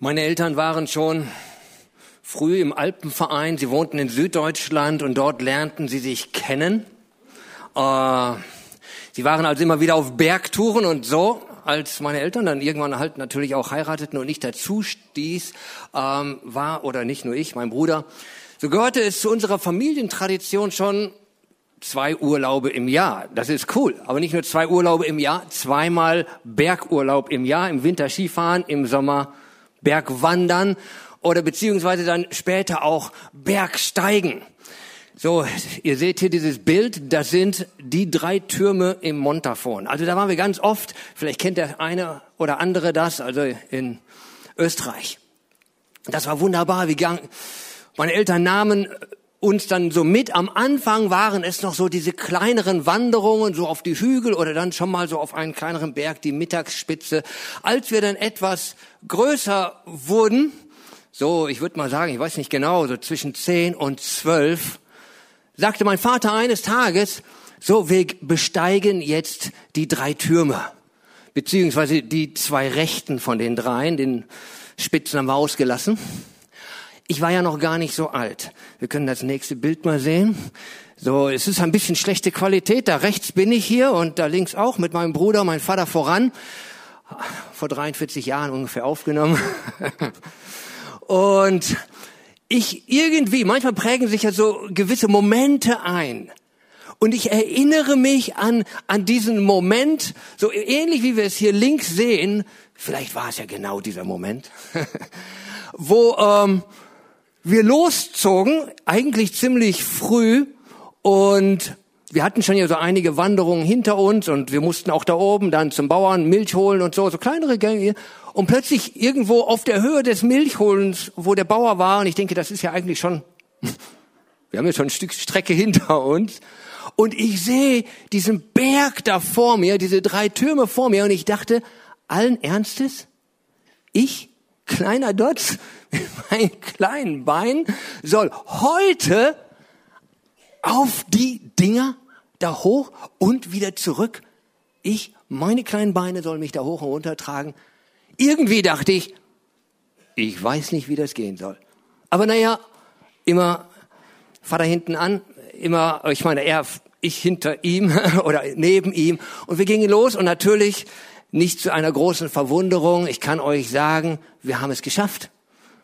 Meine Eltern waren schon früh im Alpenverein. Sie wohnten in Süddeutschland und dort lernten sie sich kennen. Äh, sie waren also immer wieder auf Bergtouren und so. Als meine Eltern dann irgendwann halt natürlich auch heirateten und ich dazu stieß, ähm, war, oder nicht nur ich, mein Bruder, so gehörte es zu unserer Familientradition schon zwei Urlaube im Jahr. Das ist cool. Aber nicht nur zwei Urlaube im Jahr, zweimal Bergurlaub im Jahr, im Winter Skifahren, im Sommer Bergwandern oder beziehungsweise dann später auch Bergsteigen. So, ihr seht hier dieses Bild, das sind die drei Türme im Montafon. Also da waren wir ganz oft, vielleicht kennt der eine oder andere das, also in Österreich. Das war wunderbar, wie gang, meine Eltern nahmen uns dann so mit. Am Anfang waren es noch so diese kleineren Wanderungen, so auf die Hügel oder dann schon mal so auf einen kleineren Berg, die Mittagsspitze. Als wir dann etwas größer wurden, so, ich würde mal sagen, ich weiß nicht genau, so zwischen zehn und zwölf, sagte mein Vater eines Tages, so, wir besteigen jetzt die drei Türme, beziehungsweise die zwei rechten von den dreien, den Spitzen haben wir ausgelassen. Ich war ja noch gar nicht so alt. Wir können das nächste Bild mal sehen. So, es ist ein bisschen schlechte Qualität. Da rechts bin ich hier und da links auch mit meinem Bruder, mein Vater voran. Vor 43 Jahren ungefähr aufgenommen. Und ich irgendwie, manchmal prägen sich ja so gewisse Momente ein. Und ich erinnere mich an, an diesen Moment, so ähnlich wie wir es hier links sehen, vielleicht war es ja genau dieser Moment, wo ähm, wir loszogen, eigentlich ziemlich früh und wir hatten schon ja so einige Wanderungen hinter uns und wir mussten auch da oben dann zum Bauern Milch holen und so, so kleinere Gänge. Und plötzlich irgendwo auf der Höhe des Milchholens, wo der Bauer war, und ich denke, das ist ja eigentlich schon, wir haben ja schon ein Stück Strecke hinter uns. Und ich sehe diesen Berg da vor mir, diese drei Türme vor mir, und ich dachte, allen Ernstes, ich kleiner Dotz mit meinen kleinen Beinen soll heute auf die Dinger da hoch und wieder zurück. Ich, meine kleinen Beine sollen mich da hoch und runter tragen. Irgendwie dachte ich, ich weiß nicht, wie das gehen soll. Aber naja, immer Vater hinten an, immer, ich meine, er, ich hinter ihm oder neben ihm. Und wir gingen los und natürlich nicht zu einer großen Verwunderung. Ich kann euch sagen, wir haben es geschafft.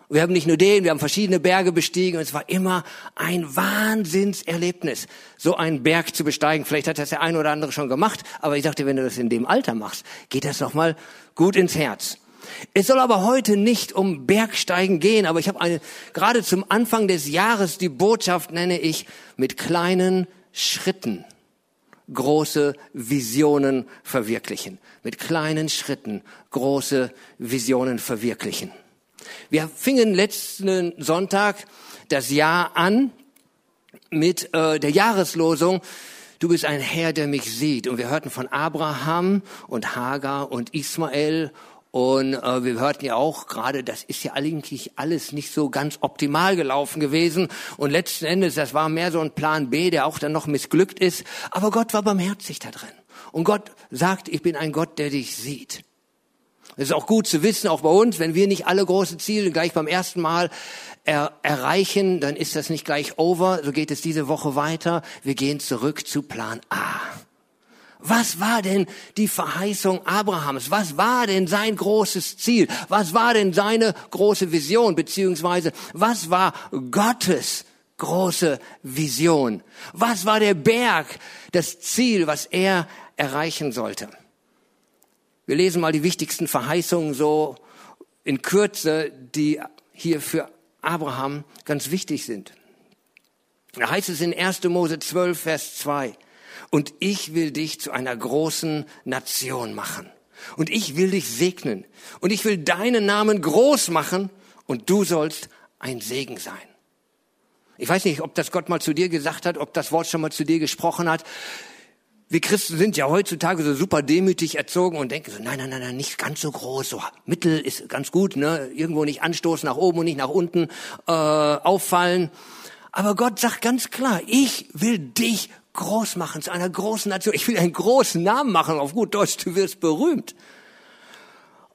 Wir haben nicht nur den, wir haben verschiedene Berge bestiegen und es war immer ein Wahnsinnserlebnis, so einen Berg zu besteigen. Vielleicht hat das der eine oder andere schon gemacht, aber ich dachte, wenn du das in dem Alter machst, geht das noch mal gut ins Herz. Es soll aber heute nicht um Bergsteigen gehen, aber ich habe eine, gerade zum Anfang des Jahres die Botschaft nenne ich mit kleinen Schritten große Visionen verwirklichen. Mit kleinen Schritten große Visionen verwirklichen. Wir fingen letzten Sonntag das Jahr an mit äh, der Jahreslosung Du bist ein Herr, der mich sieht. Und wir hörten von Abraham und Hagar und Ismael und äh, wir hörten ja auch gerade, das ist ja eigentlich alles nicht so ganz optimal gelaufen gewesen. Und letzten Endes, das war mehr so ein Plan B, der auch dann noch missglückt ist. Aber Gott war barmherzig da drin. Und Gott sagt, ich bin ein Gott, der dich sieht. Es ist auch gut zu wissen, auch bei uns, wenn wir nicht alle große Ziele gleich beim ersten Mal er erreichen, dann ist das nicht gleich over. So geht es diese Woche weiter. Wir gehen zurück zu Plan A. Was war denn die Verheißung Abrahams? Was war denn sein großes Ziel? Was war denn seine große Vision? Beziehungsweise, was war Gottes große Vision? Was war der Berg, das Ziel, was er erreichen sollte? Wir lesen mal die wichtigsten Verheißungen so in Kürze, die hier für Abraham ganz wichtig sind. Da heißt es in 1. Mose 12, Vers 2 und ich will dich zu einer großen Nation machen. Und ich will dich segnen. Und ich will deinen Namen groß machen und du sollst ein Segen sein. Ich weiß nicht, ob das Gott mal zu dir gesagt hat, ob das Wort schon mal zu dir gesprochen hat. Wir Christen sind ja heutzutage so super demütig erzogen und denken so, nein, nein, nein, nein, nicht ganz so groß, so Mittel ist ganz gut, ne? Irgendwo nicht anstoßen nach oben und nicht nach unten äh, auffallen. Aber Gott sagt ganz klar, ich will dich groß machen, zu einer großen Nation. Ich will einen großen Namen machen, auf gut Deutsch, du wirst berühmt.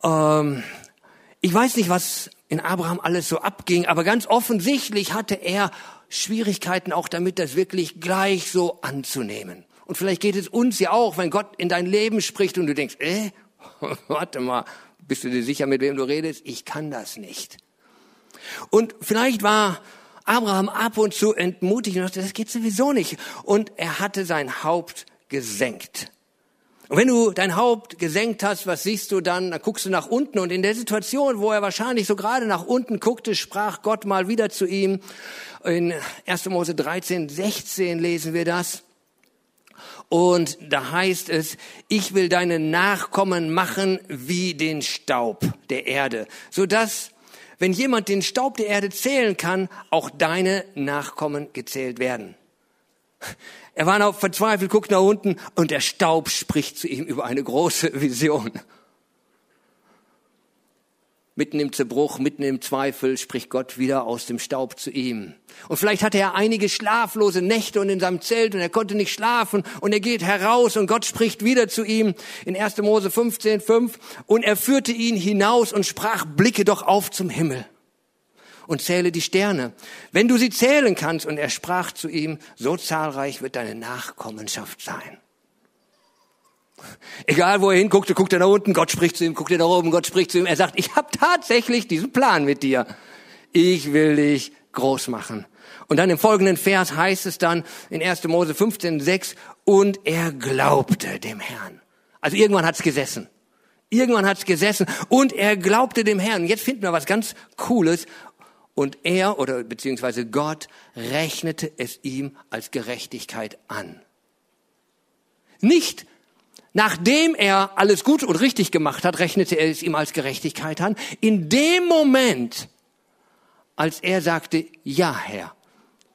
Ähm, Ich weiß nicht, was in Abraham alles so abging, aber ganz offensichtlich hatte er Schwierigkeiten auch damit, das wirklich gleich so anzunehmen. Und vielleicht geht es uns ja auch, wenn Gott in dein Leben spricht und du denkst, äh, warte mal, bist du dir sicher, mit wem du redest? Ich kann das nicht. Und vielleicht war Abraham ab und zu entmutigt und dachte, das geht sowieso nicht. Und er hatte sein Haupt gesenkt. Und wenn du dein Haupt gesenkt hast, was siehst du dann? Dann guckst du nach unten und in der Situation, wo er wahrscheinlich so gerade nach unten guckte, sprach Gott mal wieder zu ihm. In 1. Mose 13, 16 lesen wir das. Und da heißt es, ich will deine Nachkommen machen wie den Staub der Erde, sodass, wenn jemand den Staub der Erde zählen kann, auch deine Nachkommen gezählt werden. Er war noch verzweifelt, guckt nach unten und der Staub spricht zu ihm über eine große Vision. Mitten im Zerbruch, mitten im Zweifel spricht Gott wieder aus dem Staub zu ihm. Und vielleicht hatte er einige schlaflose Nächte und in seinem Zelt und er konnte nicht schlafen und er geht heraus und Gott spricht wieder zu ihm in 1. Mose 15, 5 und er führte ihn hinaus und sprach, blicke doch auf zum Himmel und zähle die Sterne, wenn du sie zählen kannst. Und er sprach zu ihm, so zahlreich wird deine Nachkommenschaft sein. Egal wo er hinguckte, guckt er nach unten, Gott spricht zu ihm, guckt er nach oben, Gott spricht zu ihm. Er sagt, ich habe tatsächlich diesen Plan mit dir. Ich will dich groß machen. Und dann im folgenden Vers heißt es dann in 1. Mose 15, 6, und er glaubte dem Herrn. Also irgendwann hat's gesessen. Irgendwann hat's gesessen und er glaubte dem Herrn. Jetzt finden wir was ganz Cooles. Und er oder beziehungsweise Gott rechnete es ihm als Gerechtigkeit an. Nicht nachdem er alles gut und richtig gemacht hat, rechnete er es ihm als Gerechtigkeit an. In dem Moment, als er sagte, ja Herr,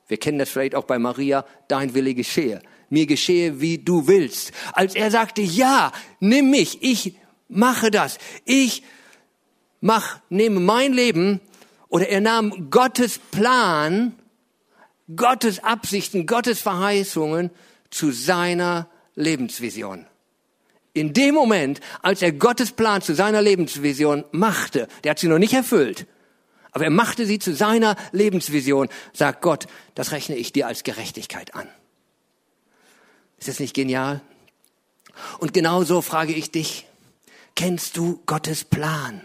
wir kennen das vielleicht auch bei Maria, dein Wille geschehe, mir geschehe, wie du willst. Als er sagte, ja, nimm mich, ich mache das, ich mach, nehme mein Leben oder er nahm Gottes Plan, Gottes Absichten, Gottes Verheißungen zu seiner Lebensvision. In dem Moment, als er Gottes Plan zu seiner Lebensvision machte, der hat sie noch nicht erfüllt, aber er machte sie zu seiner Lebensvision, sagt Gott, das rechne ich dir als Gerechtigkeit an. Ist das nicht genial? Und genauso frage ich dich, kennst du Gottes Plan?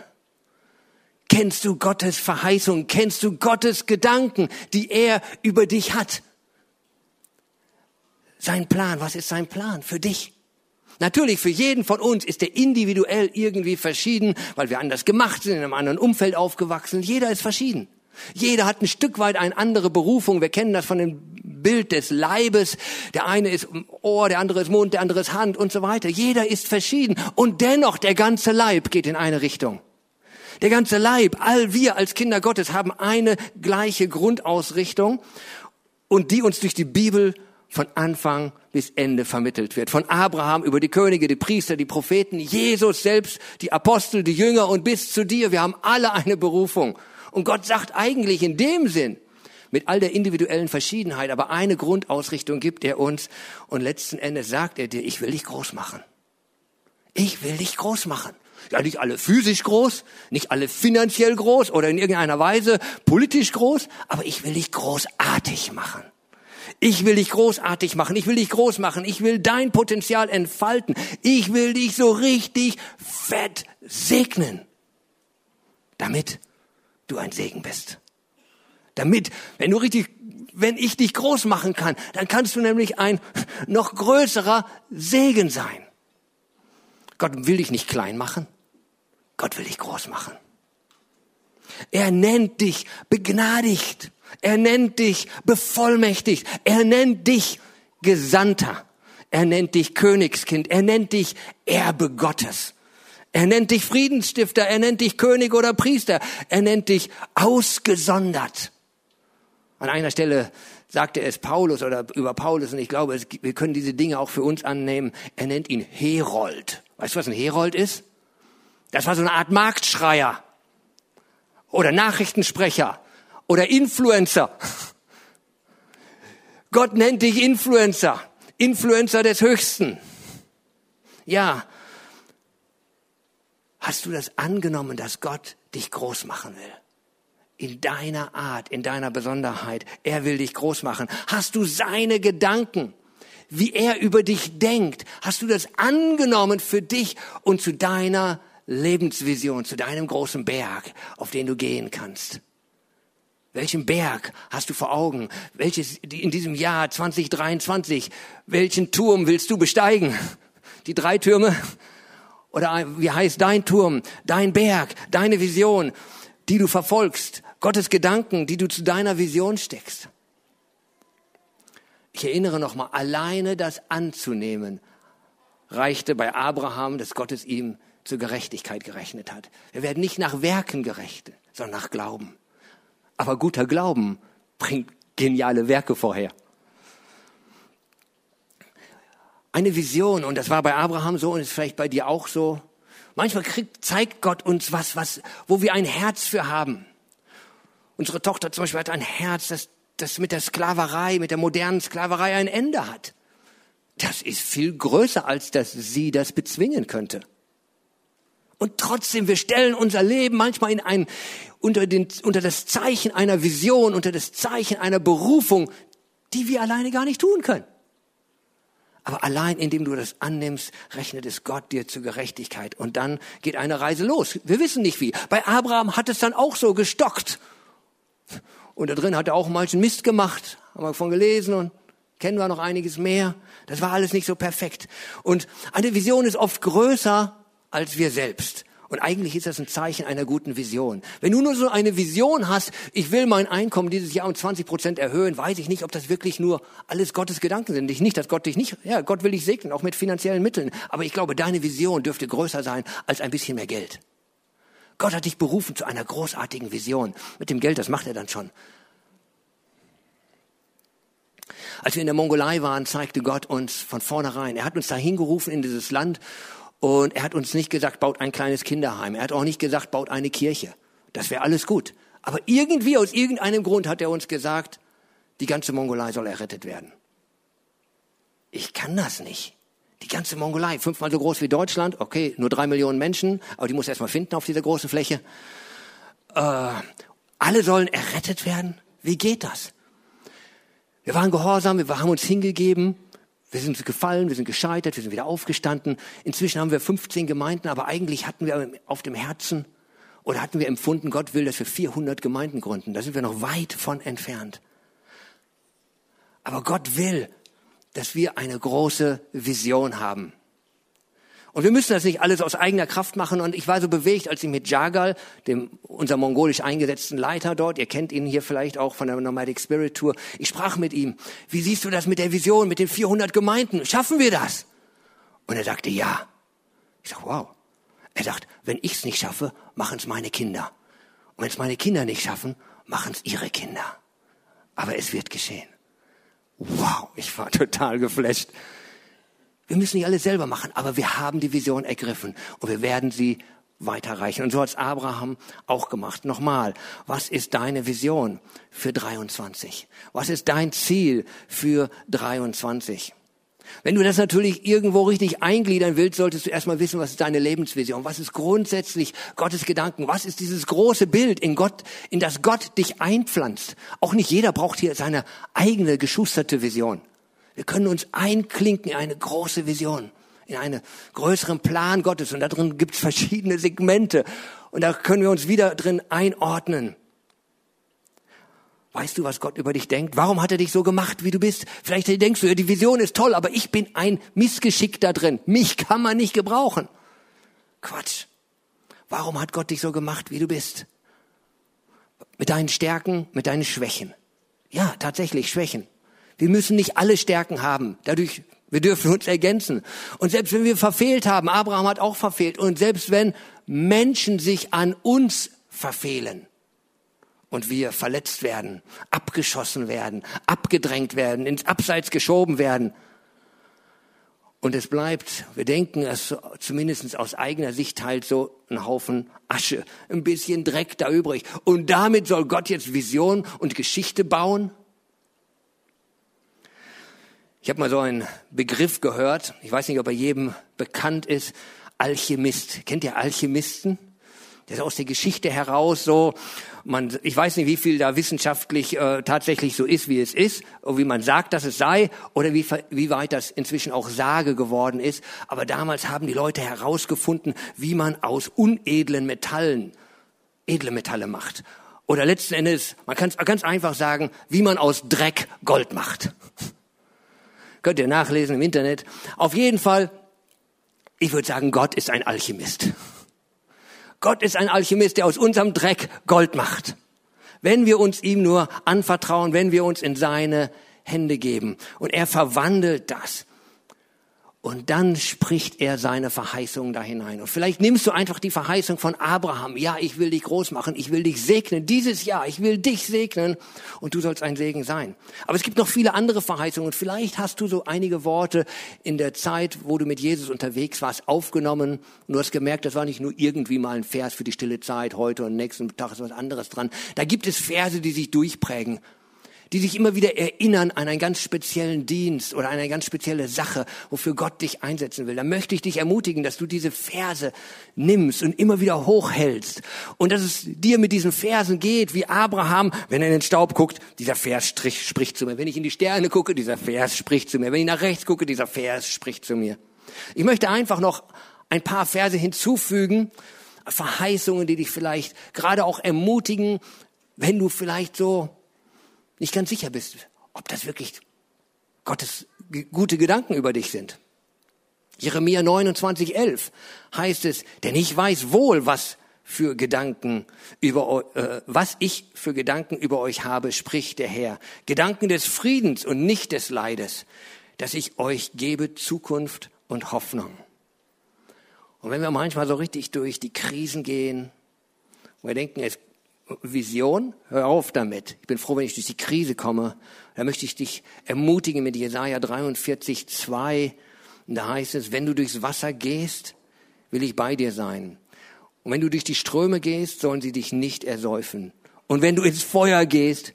Kennst du Gottes Verheißung? Kennst du Gottes Gedanken, die er über dich hat? Sein Plan, was ist sein Plan für dich? Natürlich, für jeden von uns ist er individuell irgendwie verschieden, weil wir anders gemacht sind, in einem anderen Umfeld aufgewachsen. Jeder ist verschieden. Jeder hat ein Stück weit eine andere Berufung. Wir kennen das von dem Bild des Leibes. Der eine ist Ohr, der andere ist Mund, der andere ist Hand und so weiter. Jeder ist verschieden. Und dennoch, der ganze Leib geht in eine Richtung. Der ganze Leib, all wir als Kinder Gottes haben eine gleiche Grundausrichtung und die uns durch die Bibel von Anfang bis Ende vermittelt wird. Von Abraham über die Könige, die Priester, die Propheten, Jesus selbst, die Apostel, die Jünger und bis zu dir. Wir haben alle eine Berufung. Und Gott sagt eigentlich in dem Sinn, mit all der individuellen Verschiedenheit, aber eine Grundausrichtung gibt er uns und letzten Endes sagt er dir, ich will dich groß machen. Ich will dich groß machen. Ja, nicht alle physisch groß, nicht alle finanziell groß oder in irgendeiner Weise politisch groß, aber ich will dich großartig machen. Ich will dich großartig machen, ich will dich groß machen, ich will dein Potenzial entfalten, ich will dich so richtig fett segnen, damit du ein Segen bist. Damit, wenn du richtig, wenn ich dich groß machen kann, dann kannst du nämlich ein noch größerer Segen sein. Gott will dich nicht klein machen. Gott will dich groß machen. Er nennt dich begnadigt. Er nennt dich bevollmächtigt. Er nennt dich Gesandter. Er nennt dich Königskind. Er nennt dich Erbe Gottes. Er nennt dich Friedensstifter. Er nennt dich König oder Priester. Er nennt dich ausgesondert. An einer Stelle sagte es Paulus oder über Paulus und ich glaube, wir können diese Dinge auch für uns annehmen. Er nennt ihn Herold. Weißt du, was ein Herold ist? Das war so eine Art Marktschreier oder Nachrichtensprecher oder Influencer. Gott nennt dich Influencer, Influencer des Höchsten. Ja, hast du das angenommen, dass Gott dich groß machen will. In deiner Art, in deiner Besonderheit. Er will dich groß machen. Hast du seine Gedanken? Wie er über dich denkt? Hast du das angenommen für dich und zu deiner Lebensvision, zu deinem großen Berg, auf den du gehen kannst? Welchen Berg hast du vor Augen? Welches in diesem Jahr 2023? Welchen Turm willst du besteigen? Die drei Türme? Oder wie heißt dein Turm, dein Berg, deine Vision, die du verfolgst? Gottes Gedanken, die du zu deiner Vision steckst? Ich erinnere nochmal, alleine das anzunehmen, reichte bei Abraham, dass Gott es ihm zur Gerechtigkeit gerechnet hat. Wir werden nicht nach Werken gerecht, sondern nach Glauben. Aber guter Glauben bringt geniale Werke vorher. Eine Vision, und das war bei Abraham so und ist vielleicht bei dir auch so. Manchmal kriegt, zeigt Gott uns was, was, wo wir ein Herz für haben. Unsere Tochter zum Beispiel hat ein Herz, das, das mit der Sklaverei, mit der modernen Sklaverei ein Ende hat. Das ist viel größer, als dass sie das bezwingen könnte. Und trotzdem, wir stellen unser Leben manchmal in ein, unter, den, unter das Zeichen einer Vision, unter das Zeichen einer Berufung, die wir alleine gar nicht tun können. Aber allein indem du das annimmst, rechnet es Gott dir zur Gerechtigkeit. Und dann geht eine Reise los. Wir wissen nicht wie. Bei Abraham hat es dann auch so gestockt. Und da drin hat er auch manchen Mist gemacht. Haben wir davon gelesen und kennen wir noch einiges mehr. Das war alles nicht so perfekt. Und eine Vision ist oft größer als wir selbst. Und eigentlich ist das ein Zeichen einer guten Vision. Wenn du nur so eine Vision hast, ich will mein Einkommen dieses Jahr um 20 Prozent erhöhen, weiß ich nicht, ob das wirklich nur alles Gottes Gedanken sind. Ich nicht, dass Gott dich nicht, ja, Gott will dich segnen, auch mit finanziellen Mitteln. Aber ich glaube, deine Vision dürfte größer sein als ein bisschen mehr Geld. Gott hat dich berufen zu einer großartigen Vision. Mit dem Geld, das macht er dann schon. Als wir in der Mongolei waren, zeigte Gott uns von vornherein, er hat uns dahin gerufen in dieses Land und er hat uns nicht gesagt, baut ein kleines Kinderheim. Er hat auch nicht gesagt, baut eine Kirche. Das wäre alles gut. Aber irgendwie, aus irgendeinem Grund hat er uns gesagt, die ganze Mongolei soll errettet werden. Ich kann das nicht. Die ganze Mongolei, fünfmal so groß wie Deutschland, okay, nur drei Millionen Menschen, aber die muss erstmal finden auf dieser großen Fläche. Äh, alle sollen errettet werden? Wie geht das? Wir waren gehorsam, wir haben uns hingegeben, wir sind gefallen, wir sind gescheitert, wir sind wieder aufgestanden. Inzwischen haben wir 15 Gemeinden, aber eigentlich hatten wir auf dem Herzen oder hatten wir empfunden, Gott will, dass wir 400 Gemeinden gründen. Da sind wir noch weit von entfernt. Aber Gott will, dass wir eine große Vision haben. Und wir müssen das nicht alles aus eigener Kraft machen. Und ich war so bewegt, als ich mit Jagal, dem unser mongolisch eingesetzten Leiter dort, ihr kennt ihn hier vielleicht auch von der Nomadic Spirit Tour, ich sprach mit ihm. Wie siehst du das mit der Vision, mit den 400 Gemeinden? Schaffen wir das? Und er sagte, ja. Ich sag, wow. Er sagt, wenn ich es nicht schaffe, machen es meine Kinder. Und wenn es meine Kinder nicht schaffen, machen es ihre Kinder. Aber es wird geschehen. Wow, ich war total geflasht. Wir müssen nicht alles selber machen, aber wir haben die Vision ergriffen und wir werden sie weiterreichen. Und so hat es Abraham auch gemacht. Nochmal, was ist deine Vision für 23? Was ist dein Ziel für 23? Wenn du das natürlich irgendwo richtig eingliedern willst, solltest du erstmal wissen, was ist deine Lebensvision? Was ist grundsätzlich Gottes Gedanken? Was ist dieses große Bild in Gott, in das Gott dich einpflanzt? Auch nicht jeder braucht hier seine eigene geschusterte Vision. Wir können uns einklinken in eine große Vision, in einen größeren Plan Gottes. Und da drin gibt es verschiedene Segmente. Und da können wir uns wieder drin einordnen. Weißt du, was Gott über dich denkt? Warum hat er dich so gemacht, wie du bist? Vielleicht denkst du, ja, die Vision ist toll, aber ich bin ein Missgeschick da drin. Mich kann man nicht gebrauchen. Quatsch. Warum hat Gott dich so gemacht, wie du bist? Mit deinen Stärken, mit deinen Schwächen. Ja, tatsächlich Schwächen. Wir müssen nicht alle Stärken haben. Dadurch, wir dürfen uns ergänzen. Und selbst wenn wir verfehlt haben, Abraham hat auch verfehlt, und selbst wenn Menschen sich an uns verfehlen und wir verletzt werden, abgeschossen werden, abgedrängt werden, ins Abseits geschoben werden, und es bleibt, wir denken es zumindest aus eigener Sicht halt so ein Haufen Asche, ein bisschen Dreck da übrig. Und damit soll Gott jetzt Vision und Geschichte bauen? Ich habe mal so einen Begriff gehört, ich weiß nicht, ob er jedem bekannt ist, Alchemist. Kennt ihr Alchemisten? Das ist aus der Geschichte heraus so. Man, ich weiß nicht, wie viel da wissenschaftlich äh, tatsächlich so ist, wie es ist, wie man sagt, dass es sei, oder wie, wie weit das inzwischen auch Sage geworden ist. Aber damals haben die Leute herausgefunden, wie man aus unedlen Metallen edle Metalle macht. Oder letzten Endes, man kann es ganz einfach sagen, wie man aus Dreck Gold macht. Könnt ihr nachlesen im Internet. Auf jeden Fall, ich würde sagen, Gott ist ein Alchemist. Gott ist ein Alchemist, der aus unserem Dreck Gold macht. Wenn wir uns ihm nur anvertrauen, wenn wir uns in seine Hände geben. Und er verwandelt das. Und dann spricht er seine Verheißung da hinein. Und vielleicht nimmst du einfach die Verheißung von Abraham. Ja, ich will dich groß machen. Ich will dich segnen. Dieses Jahr. Ich will dich segnen. Und du sollst ein Segen sein. Aber es gibt noch viele andere Verheißungen. Und vielleicht hast du so einige Worte in der Zeit, wo du mit Jesus unterwegs warst, aufgenommen. Und du hast gemerkt, das war nicht nur irgendwie mal ein Vers für die stille Zeit. Heute und nächsten Tag ist was anderes dran. Da gibt es Verse, die sich durchprägen die sich immer wieder erinnern an einen ganz speziellen Dienst oder eine ganz spezielle Sache, wofür Gott dich einsetzen will. Da möchte ich dich ermutigen, dass du diese Verse nimmst und immer wieder hochhältst. Und dass es dir mit diesen Versen geht, wie Abraham, wenn er in den Staub guckt, dieser Vers spricht zu mir. Wenn ich in die Sterne gucke, dieser Vers spricht zu mir. Wenn ich nach rechts gucke, dieser Vers spricht zu mir. Ich möchte einfach noch ein paar Verse hinzufügen, Verheißungen, die dich vielleicht gerade auch ermutigen, wenn du vielleicht so nicht ganz sicher bist, ob das wirklich Gottes gute Gedanken über dich sind. Jeremia 29, 11 heißt es, denn ich weiß wohl, was für Gedanken über äh, was ich für Gedanken über euch habe, spricht der Herr. Gedanken des Friedens und nicht des Leides, dass ich euch gebe Zukunft und Hoffnung. Und wenn wir manchmal so richtig durch die Krisen gehen, wo wir denken, es Vision, hör auf damit. Ich bin froh, wenn ich durch die Krise komme. Da möchte ich dich ermutigen mit Jesaja 43, 2. Und da heißt es, wenn du durchs Wasser gehst, will ich bei dir sein. Und wenn du durch die Ströme gehst, sollen sie dich nicht ersäufen. Und wenn du ins Feuer gehst,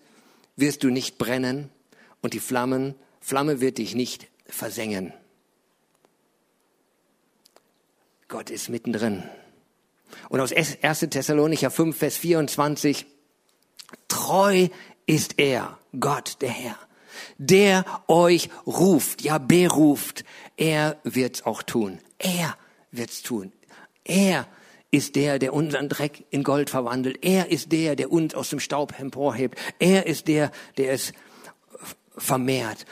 wirst du nicht brennen und die Flammen, Flamme wird dich nicht versengen. Gott ist mittendrin. Und aus 1. Thessalonicher 5, Vers 24, treu ist er, Gott, der Herr, der euch ruft, ja beruft. Er wird's auch tun. Er wird's tun. Er ist der, der unseren Dreck in Gold verwandelt. Er ist der, der uns aus dem Staub emporhebt. Er ist der, der es vermehrt.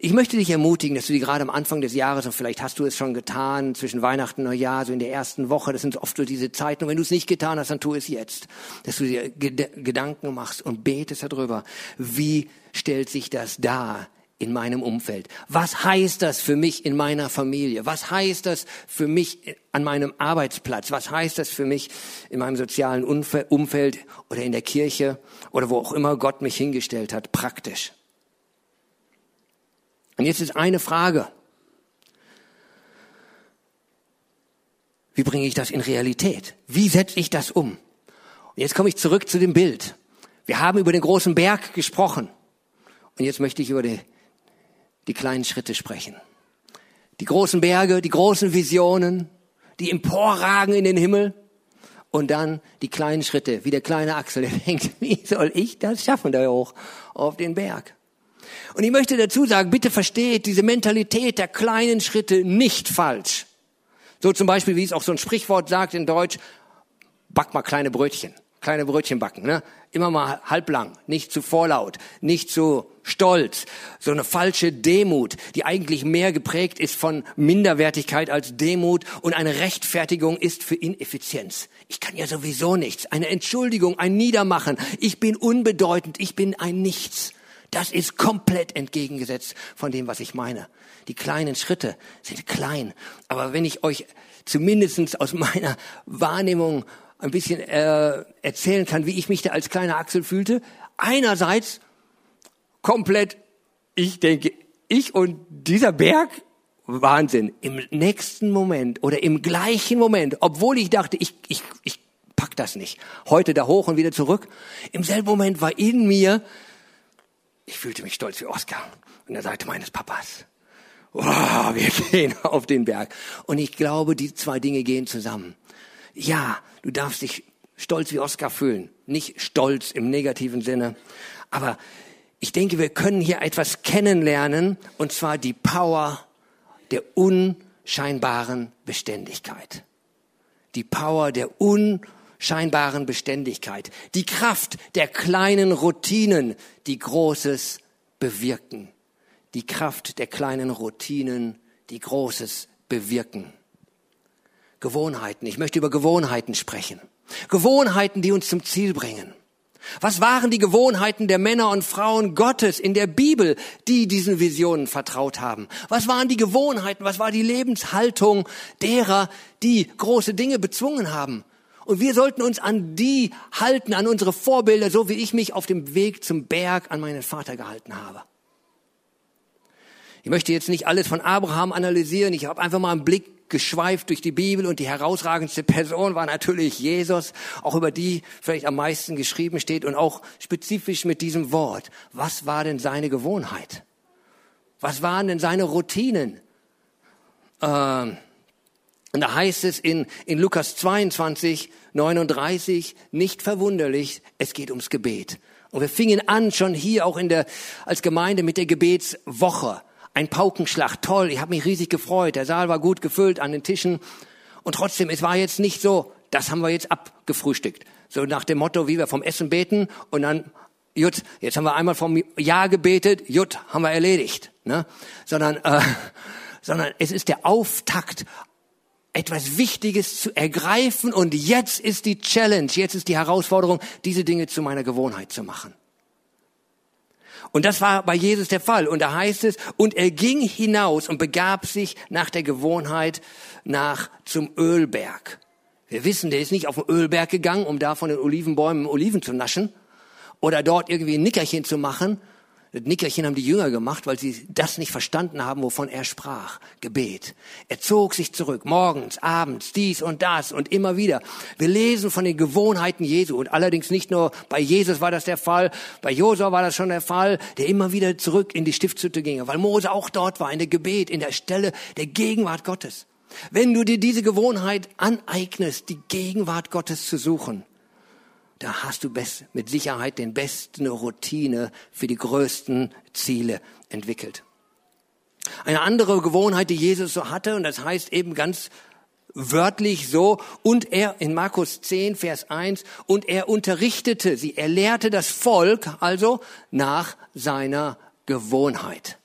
Ich möchte dich ermutigen, dass du dir gerade am Anfang des Jahres, und vielleicht hast du es schon getan, zwischen Weihnachten und Neujahr, so in der ersten Woche, das sind oft so diese Zeiten, und wenn du es nicht getan hast, dann tu es jetzt, dass du dir Gedanken machst und betest darüber, wie stellt sich das dar in meinem Umfeld? Was heißt das für mich in meiner Familie? Was heißt das für mich an meinem Arbeitsplatz? Was heißt das für mich in meinem sozialen Umfeld oder in der Kirche oder wo auch immer Gott mich hingestellt hat, praktisch? Und jetzt ist eine Frage. Wie bringe ich das in Realität? Wie setze ich das um? Und jetzt komme ich zurück zu dem Bild. Wir haben über den großen Berg gesprochen. Und jetzt möchte ich über die, die kleinen Schritte sprechen. Die großen Berge, die großen Visionen, die emporragen in den Himmel. Und dann die kleinen Schritte, wie der kleine Axel, der denkt, wie soll ich das schaffen da hoch auf den Berg? Und ich möchte dazu sagen, bitte versteht diese Mentalität der kleinen Schritte nicht falsch. So zum Beispiel, wie es auch so ein Sprichwort sagt in Deutsch, back mal kleine Brötchen. Kleine Brötchen backen, ne? Immer mal halblang, nicht zu vorlaut, nicht zu stolz. So eine falsche Demut, die eigentlich mehr geprägt ist von Minderwertigkeit als Demut und eine Rechtfertigung ist für Ineffizienz. Ich kann ja sowieso nichts. Eine Entschuldigung, ein Niedermachen. Ich bin unbedeutend, ich bin ein Nichts. Das ist komplett entgegengesetzt von dem, was ich meine. Die kleinen Schritte sind klein. Aber wenn ich euch zumindestens aus meiner Wahrnehmung ein bisschen äh, erzählen kann, wie ich mich da als kleiner Axel fühlte, einerseits komplett, ich denke, ich und dieser Berg, Wahnsinn. Im nächsten Moment oder im gleichen Moment, obwohl ich dachte, ich, ich, ich pack das nicht, heute da hoch und wieder zurück, im selben Moment war in mir ich fühlte mich stolz wie Oskar an der Seite meines Papas. Wow, wir gehen auf den Berg. Und ich glaube, die zwei Dinge gehen zusammen. Ja, du darfst dich stolz wie Oscar fühlen. Nicht stolz im negativen Sinne. Aber ich denke, wir können hier etwas kennenlernen, und zwar die Power der unscheinbaren Beständigkeit. Die Power der unscheinbaren Beständigkeit. Die Kraft der kleinen Routinen, die Großes bewirken. Die Kraft der kleinen Routinen, die Großes bewirken. Gewohnheiten. Ich möchte über Gewohnheiten sprechen. Gewohnheiten, die uns zum Ziel bringen. Was waren die Gewohnheiten der Männer und Frauen Gottes in der Bibel, die diesen Visionen vertraut haben? Was waren die Gewohnheiten, was war die Lebenshaltung derer, die große Dinge bezwungen haben? Und wir sollten uns an die halten, an unsere Vorbilder, so wie ich mich auf dem Weg zum Berg an meinen Vater gehalten habe. Ich möchte jetzt nicht alles von Abraham analysieren. Ich habe einfach mal einen Blick geschweift durch die Bibel und die herausragendste Person war natürlich Jesus, auch über die vielleicht am meisten geschrieben steht und auch spezifisch mit diesem Wort. Was war denn seine Gewohnheit? Was waren denn seine Routinen? Ähm, und da heißt es in, in Lukas 22, 39, nicht verwunderlich, es geht ums Gebet. Und wir fingen an schon hier auch in der, als Gemeinde mit der Gebetswoche ein Paukenschlag, toll, ich habe mich riesig gefreut, der Saal war gut gefüllt an den Tischen und trotzdem, es war jetzt nicht so, das haben wir jetzt abgefrühstückt. So nach dem Motto, wie wir vom Essen beten und dann, jut, jetzt haben wir einmal vom Ja gebetet, jut, haben wir erledigt. Ne? Sondern, äh, sondern es ist der Auftakt etwas Wichtiges zu ergreifen und jetzt ist die Challenge, jetzt ist die Herausforderung, diese Dinge zu meiner Gewohnheit zu machen. Und das war bei Jesus der Fall. Und da heißt es, und er ging hinaus und begab sich nach der Gewohnheit nach zum Ölberg. Wir wissen, der ist nicht auf den Ölberg gegangen, um da von den Olivenbäumen Oliven zu naschen oder dort irgendwie ein Nickerchen zu machen, Nickerchen haben die Jünger gemacht, weil sie das nicht verstanden haben, wovon er sprach. Gebet. Er zog sich zurück, morgens, abends, dies und das und immer wieder. Wir lesen von den Gewohnheiten Jesu und allerdings nicht nur bei Jesus war das der Fall, bei Josua war das schon der Fall, der immer wieder zurück in die Stiftshütte ging, weil Mose auch dort war, in der Gebet, in der Stelle der Gegenwart Gottes. Wenn du dir diese Gewohnheit aneignest, die Gegenwart Gottes zu suchen, da hast du mit Sicherheit den besten Routine für die größten Ziele entwickelt. Eine andere Gewohnheit, die Jesus so hatte, und das heißt eben ganz wörtlich so, und er in Markus 10, Vers 1, und er unterrichtete sie, er lehrte das Volk also nach seiner Gewohnheit.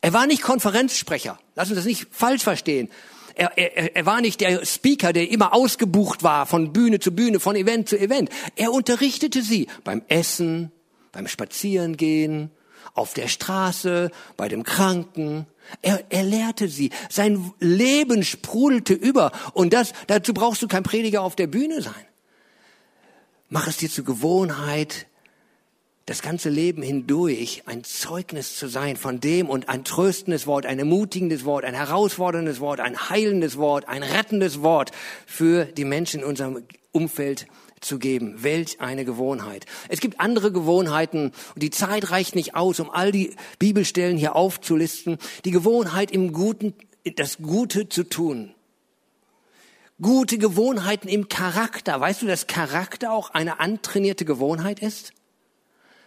Er war nicht Konferenzsprecher, lass uns das nicht falsch verstehen er, er, er war nicht der Speaker, der immer ausgebucht war von Bühne zu Bühne, von Event zu Event. Er unterrichtete sie beim Essen, beim Spazierengehen, auf der Straße, bei dem Kranken. Er, er lehrte sie. Sein Leben sprudelte über. Und das, dazu brauchst du kein Prediger auf der Bühne sein. Mach es dir zur Gewohnheit, das ganze Leben hindurch ein Zeugnis zu sein von dem und ein tröstendes Wort, ein ermutigendes Wort, ein herausforderndes Wort, ein heilendes Wort, ein rettendes Wort für die Menschen in unserem Umfeld zu geben. Welch eine Gewohnheit. Es gibt andere Gewohnheiten und die Zeit reicht nicht aus, um all die Bibelstellen hier aufzulisten. Die Gewohnheit im Guten, das Gute zu tun. Gute Gewohnheiten im Charakter. Weißt du, dass Charakter auch eine antrainierte Gewohnheit ist?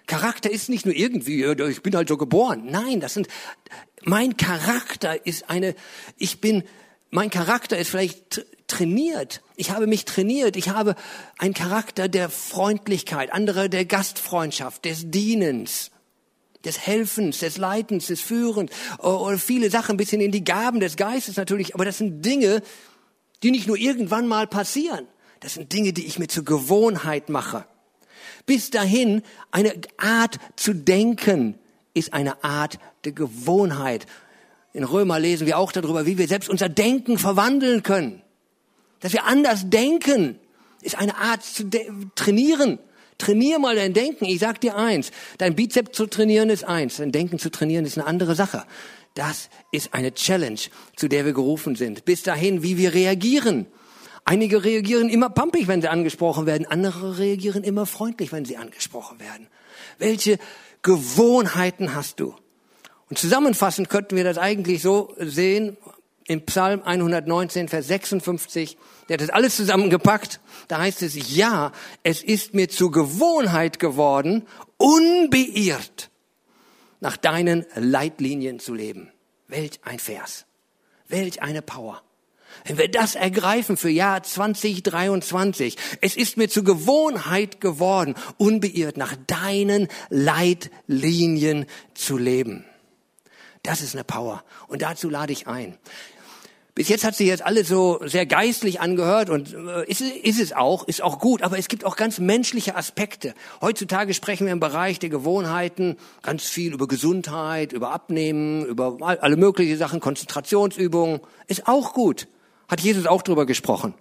Charakter ist nicht nur irgendwie, ich bin halt so geboren. Nein, das sind, mein Charakter ist eine, ich bin, mein Charakter ist vielleicht trainiert. Ich habe mich trainiert. Ich habe einen Charakter der Freundlichkeit, andere der Gastfreundschaft, des Dienens, des Helfens, des Leitens, des Führens oder viele Sachen ein bisschen in die Gaben des Geistes natürlich. Aber das sind Dinge, die nicht nur irgendwann mal passieren. Das sind Dinge, die ich mir zur Gewohnheit mache. Bis dahin, eine Art zu denken ist eine Art der Gewohnheit. In Römer lesen wir auch darüber, wie wir selbst unser Denken verwandeln können. Dass wir anders denken, ist eine Art zu trainieren. Trainier mal dein Denken. Ich sag dir eins, dein Bizeps zu trainieren ist eins, dein Denken zu trainieren ist eine andere Sache. Das ist eine Challenge, zu der wir gerufen sind. Bis dahin, wie wir reagieren. Einige reagieren immer pampig, wenn sie angesprochen werden. Andere reagieren immer freundlich, wenn sie angesprochen werden. Welche Gewohnheiten hast du? Und zusammenfassend könnten wir das eigentlich so sehen, im Psalm 119, Vers 56, der hat das alles zusammengepackt. Da heißt es, ja, es ist mir zur Gewohnheit geworden, unbeirrt nach deinen Leitlinien zu leben. Welch ein Vers. Welch eine Power. Wenn wir das ergreifen für Jahr 2023, es ist mir zur Gewohnheit geworden, unbeirrt nach deinen Leitlinien zu leben. Das ist eine Power. Und dazu lade ich ein. Bis jetzt hat sich jetzt alles so sehr geistlich angehört und äh, ist, ist es auch, ist auch gut, aber es gibt auch ganz menschliche Aspekte. Heutzutage sprechen wir im Bereich der Gewohnheiten ganz viel über Gesundheit, über Abnehmen, über alle möglichen Sachen, Konzentrationsübungen, ist auch gut. Hat Jesus auch drüber gesprochen.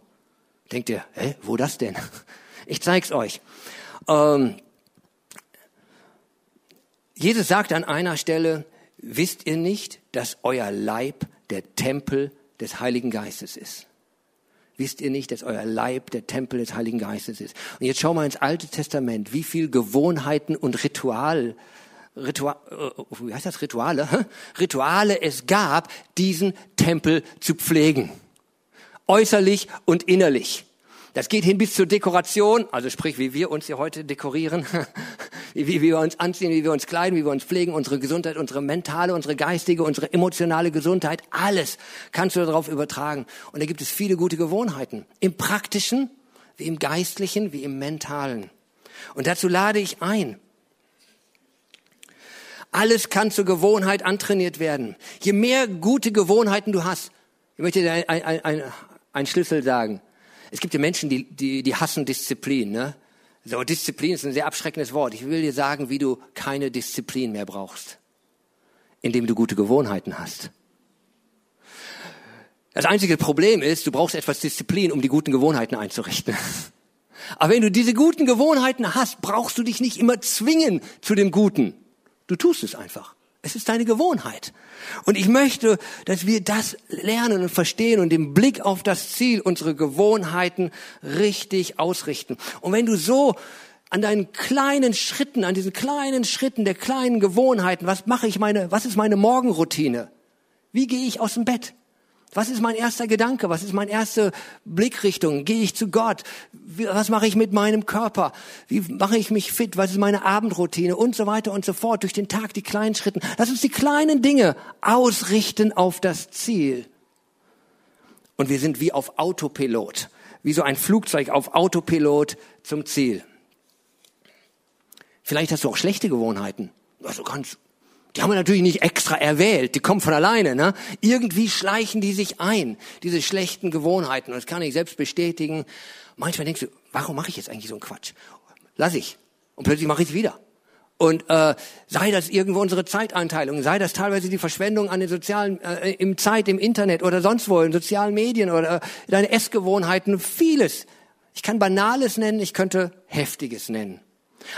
Denkt ihr, hä, wo das denn? Ich zeig's euch. Ähm, Jesus sagt an einer Stelle, wisst ihr nicht, dass euer Leib der Tempel des Heiligen Geistes ist. Wisst ihr nicht, dass euer Leib der Tempel des Heiligen Geistes ist? Und jetzt schau mal ins Alte Testament, wie viel Gewohnheiten und Ritual, Ritual, äh, wie heißt das, Rituale? Rituale es gab, diesen Tempel zu pflegen. Äußerlich und innerlich. Das geht hin bis zur Dekoration, also sprich, wie wir uns hier heute dekorieren, wie, wir uns anziehen, wie wir uns kleiden, wie wir uns pflegen, unsere Gesundheit, unsere mentale, unsere geistige, unsere emotionale Gesundheit, alles kannst du darauf übertragen. Und da gibt es viele gute Gewohnheiten. Im praktischen, wie im geistlichen, wie im mentalen. Und dazu lade ich ein. Alles kann zur Gewohnheit antrainiert werden. Je mehr gute Gewohnheiten du hast, ich möchte dir ein, ein, ein, ein Schlüssel sagen. Es gibt ja Menschen, die, die, die hassen Disziplin. Ne? So, Disziplin ist ein sehr abschreckendes Wort. Ich will dir sagen, wie du keine Disziplin mehr brauchst, indem du gute Gewohnheiten hast. Das einzige Problem ist, du brauchst etwas Disziplin, um die guten Gewohnheiten einzurichten. Aber wenn du diese guten Gewohnheiten hast, brauchst du dich nicht immer zwingen zu dem Guten. Du tust es einfach. Es ist deine Gewohnheit. Und ich möchte, dass wir das lernen und verstehen und den Blick auf das Ziel, unsere Gewohnheiten richtig ausrichten. Und wenn du so an deinen kleinen Schritten, an diesen kleinen Schritten der kleinen Gewohnheiten, was mache ich meine, was ist meine Morgenroutine? Wie gehe ich aus dem Bett? Was ist mein erster Gedanke? Was ist meine erste Blickrichtung? Gehe ich zu Gott? Was mache ich mit meinem Körper? Wie mache ich mich fit? Was ist meine Abendroutine? Und so weiter und so fort. Durch den Tag die kleinen Schritten. Lass uns die kleinen Dinge ausrichten auf das Ziel. Und wir sind wie auf Autopilot. Wie so ein Flugzeug auf Autopilot zum Ziel. Vielleicht hast du auch schlechte Gewohnheiten. Also ganz die haben wir natürlich nicht extra erwählt, die kommen von alleine. Ne? Irgendwie schleichen die sich ein, diese schlechten Gewohnheiten. Und das kann ich selbst bestätigen. Manchmal denkst du, warum mache ich jetzt eigentlich so einen Quatsch? Lass ich. Und plötzlich mache ich es wieder. Und äh, sei das irgendwo unsere Zeiteinteilung, sei das teilweise die Verschwendung an den sozialen, äh, im Zeit, im Internet oder sonst wo, in sozialen Medien oder äh, deine Essgewohnheiten, vieles. Ich kann Banales nennen, ich könnte Heftiges nennen.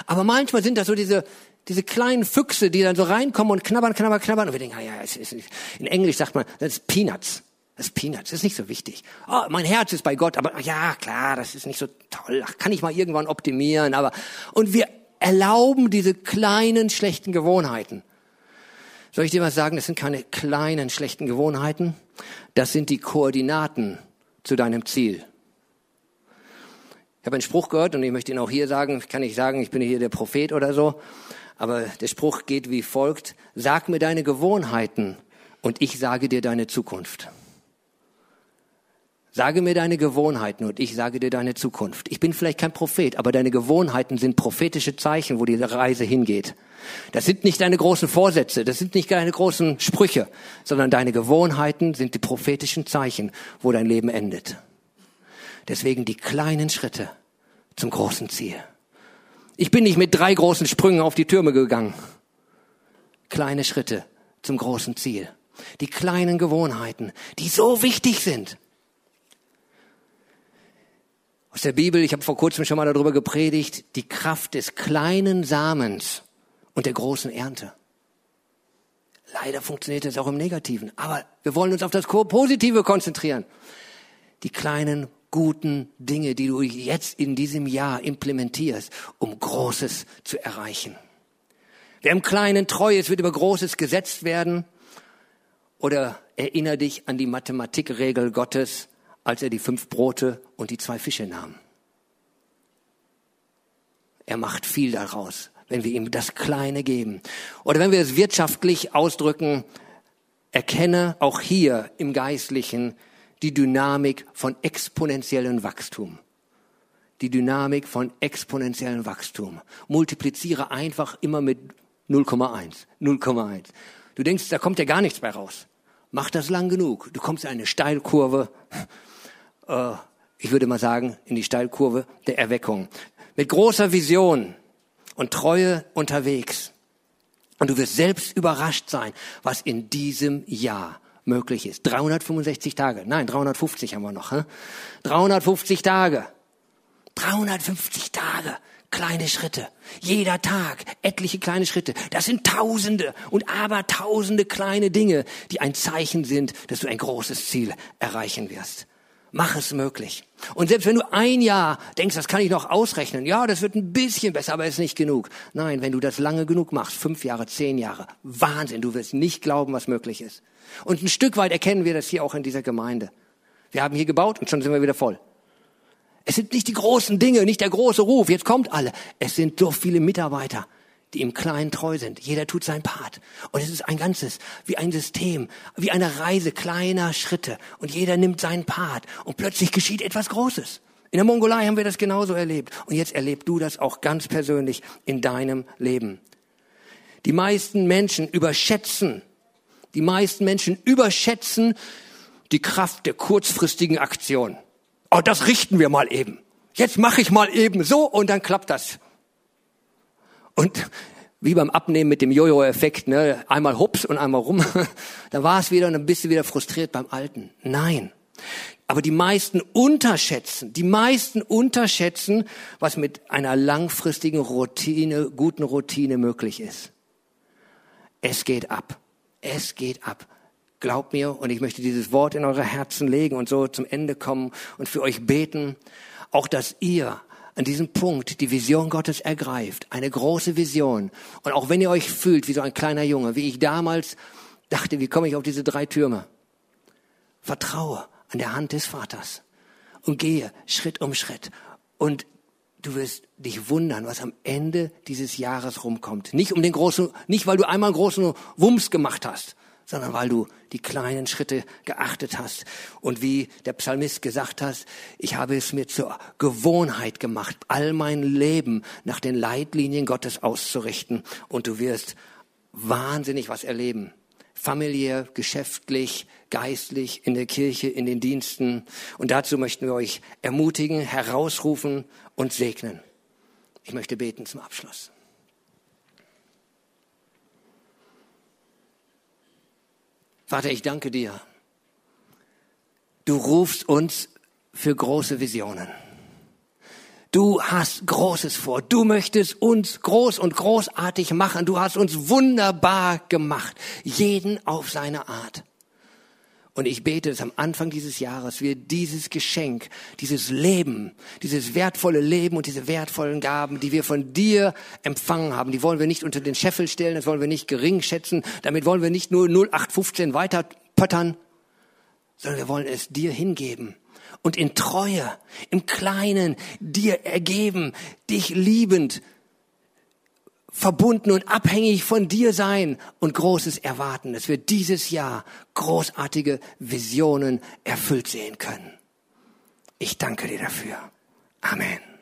Aber manchmal sind das so diese, diese kleinen Füchse, die dann so reinkommen und knabbern, knabbern, knabbern. Und wir denken, ah ja, es ist, in Englisch sagt man, das ist Peanuts. Das ist Peanuts, das ist nicht so wichtig. Oh, mein Herz ist bei Gott, aber ja, klar, das ist nicht so toll. Ach, kann ich mal irgendwann optimieren, aber, und wir erlauben diese kleinen schlechten Gewohnheiten. Soll ich dir was sagen? Das sind keine kleinen schlechten Gewohnheiten. Das sind die Koordinaten zu deinem Ziel. Ich habe einen Spruch gehört und ich möchte ihn auch hier sagen. Ich kann nicht sagen, ich bin hier der Prophet oder so. Aber der Spruch geht wie folgt. Sag mir deine Gewohnheiten und ich sage dir deine Zukunft. Sage mir deine Gewohnheiten und ich sage dir deine Zukunft. Ich bin vielleicht kein Prophet, aber deine Gewohnheiten sind prophetische Zeichen, wo die Reise hingeht. Das sind nicht deine großen Vorsätze, das sind nicht deine großen Sprüche, sondern deine Gewohnheiten sind die prophetischen Zeichen, wo dein Leben endet. Deswegen die kleinen Schritte zum großen Ziel. Ich bin nicht mit drei großen Sprüngen auf die Türme gegangen. Kleine Schritte zum großen Ziel. Die kleinen Gewohnheiten, die so wichtig sind. Aus der Bibel, ich habe vor kurzem schon mal darüber gepredigt, die Kraft des kleinen Samens und der großen Ernte. Leider funktioniert das auch im Negativen, aber wir wollen uns auf das Positive konzentrieren. Die kleinen guten Dinge, die du jetzt in diesem Jahr implementierst, um Großes zu erreichen. Wer im Kleinen treu ist, wird über Großes gesetzt werden. Oder erinnere dich an die Mathematikregel Gottes, als er die fünf Brote und die zwei Fische nahm. Er macht viel daraus, wenn wir ihm das Kleine geben. Oder wenn wir es wirtschaftlich ausdrücken, erkenne auch hier im Geistlichen die Dynamik von exponentiellem Wachstum. Die Dynamik von exponentiellem Wachstum. Multipliziere einfach immer mit 0,1, 0,1. Du denkst, da kommt ja gar nichts bei raus. Mach das lang genug. Du kommst in eine Steilkurve, äh, ich würde mal sagen, in die Steilkurve der Erweckung. Mit großer Vision und Treue unterwegs. Und du wirst selbst überrascht sein, was in diesem Jahr möglich ist. 365 Tage. Nein, 350 haben wir noch. Hä? 350 Tage. 350 Tage. Kleine Schritte. Jeder Tag etliche kleine Schritte. Das sind Tausende und Abertausende kleine Dinge, die ein Zeichen sind, dass du ein großes Ziel erreichen wirst. Mach es möglich. Und selbst wenn du ein Jahr denkst, das kann ich noch ausrechnen, ja, das wird ein bisschen besser, aber ist nicht genug. Nein, wenn du das lange genug machst, fünf Jahre, zehn Jahre, Wahnsinn, du wirst nicht glauben, was möglich ist. Und ein Stück weit erkennen wir das hier auch in dieser Gemeinde. Wir haben hier gebaut und schon sind wir wieder voll. Es sind nicht die großen Dinge, nicht der große Ruf, jetzt kommt alle. Es sind so viele Mitarbeiter, die im Kleinen treu sind. Jeder tut seinen Part. Und es ist ein ganzes, wie ein System, wie eine Reise kleiner Schritte. Und jeder nimmt seinen Part. Und plötzlich geschieht etwas Großes. In der Mongolei haben wir das genauso erlebt. Und jetzt erlebst du das auch ganz persönlich in deinem Leben. Die meisten Menschen überschätzen, die meisten Menschen überschätzen die Kraft der kurzfristigen Aktion. Oh, das richten wir mal eben. Jetzt mache ich mal eben so und dann klappt das. Und wie beim Abnehmen mit dem Jojo-Effekt, ne? einmal hups und einmal rum, da war es wieder und dann bist du wieder frustriert beim Alten. Nein. Aber die meisten unterschätzen, die meisten unterschätzen, was mit einer langfristigen Routine, guten Routine möglich ist. Es geht ab. Es geht ab. Glaubt mir, und ich möchte dieses Wort in eure Herzen legen und so zum Ende kommen und für euch beten, auch dass ihr an diesem Punkt die Vision Gottes ergreift, eine große Vision. Und auch wenn ihr euch fühlt wie so ein kleiner Junge, wie ich damals dachte, wie komme ich auf diese drei Türme? Vertraue an der Hand des Vaters und gehe Schritt um Schritt. Und du wirst dich wundern, was am Ende dieses Jahres rumkommt. Nicht um den großen, nicht weil du einmal einen großen Wumms gemacht hast, sondern weil du die kleinen Schritte geachtet hast. Und wie der Psalmist gesagt hat, ich habe es mir zur Gewohnheit gemacht, all mein Leben nach den Leitlinien Gottes auszurichten. Und du wirst wahnsinnig was erleben. Familiär, geschäftlich, geistlich, in der Kirche, in den Diensten. Und dazu möchten wir euch ermutigen, herausrufen und segnen. Ich möchte beten zum Abschluss. Vater, ich danke dir. Du rufst uns für große Visionen. Du hast Großes vor. Du möchtest uns groß und großartig machen. Du hast uns wunderbar gemacht. Jeden auf seine Art. Und ich bete, dass am Anfang dieses Jahres wir dieses Geschenk, dieses Leben, dieses wertvolle Leben und diese wertvollen Gaben, die wir von dir empfangen haben, die wollen wir nicht unter den Scheffel stellen, das wollen wir nicht gering schätzen, damit wollen wir nicht nur 0815 weiter pöttern, sondern wir wollen es dir hingeben und in Treue, im Kleinen dir ergeben, dich liebend, verbunden und abhängig von dir sein und Großes erwarten, dass wir dieses Jahr großartige Visionen erfüllt sehen können. Ich danke dir dafür. Amen.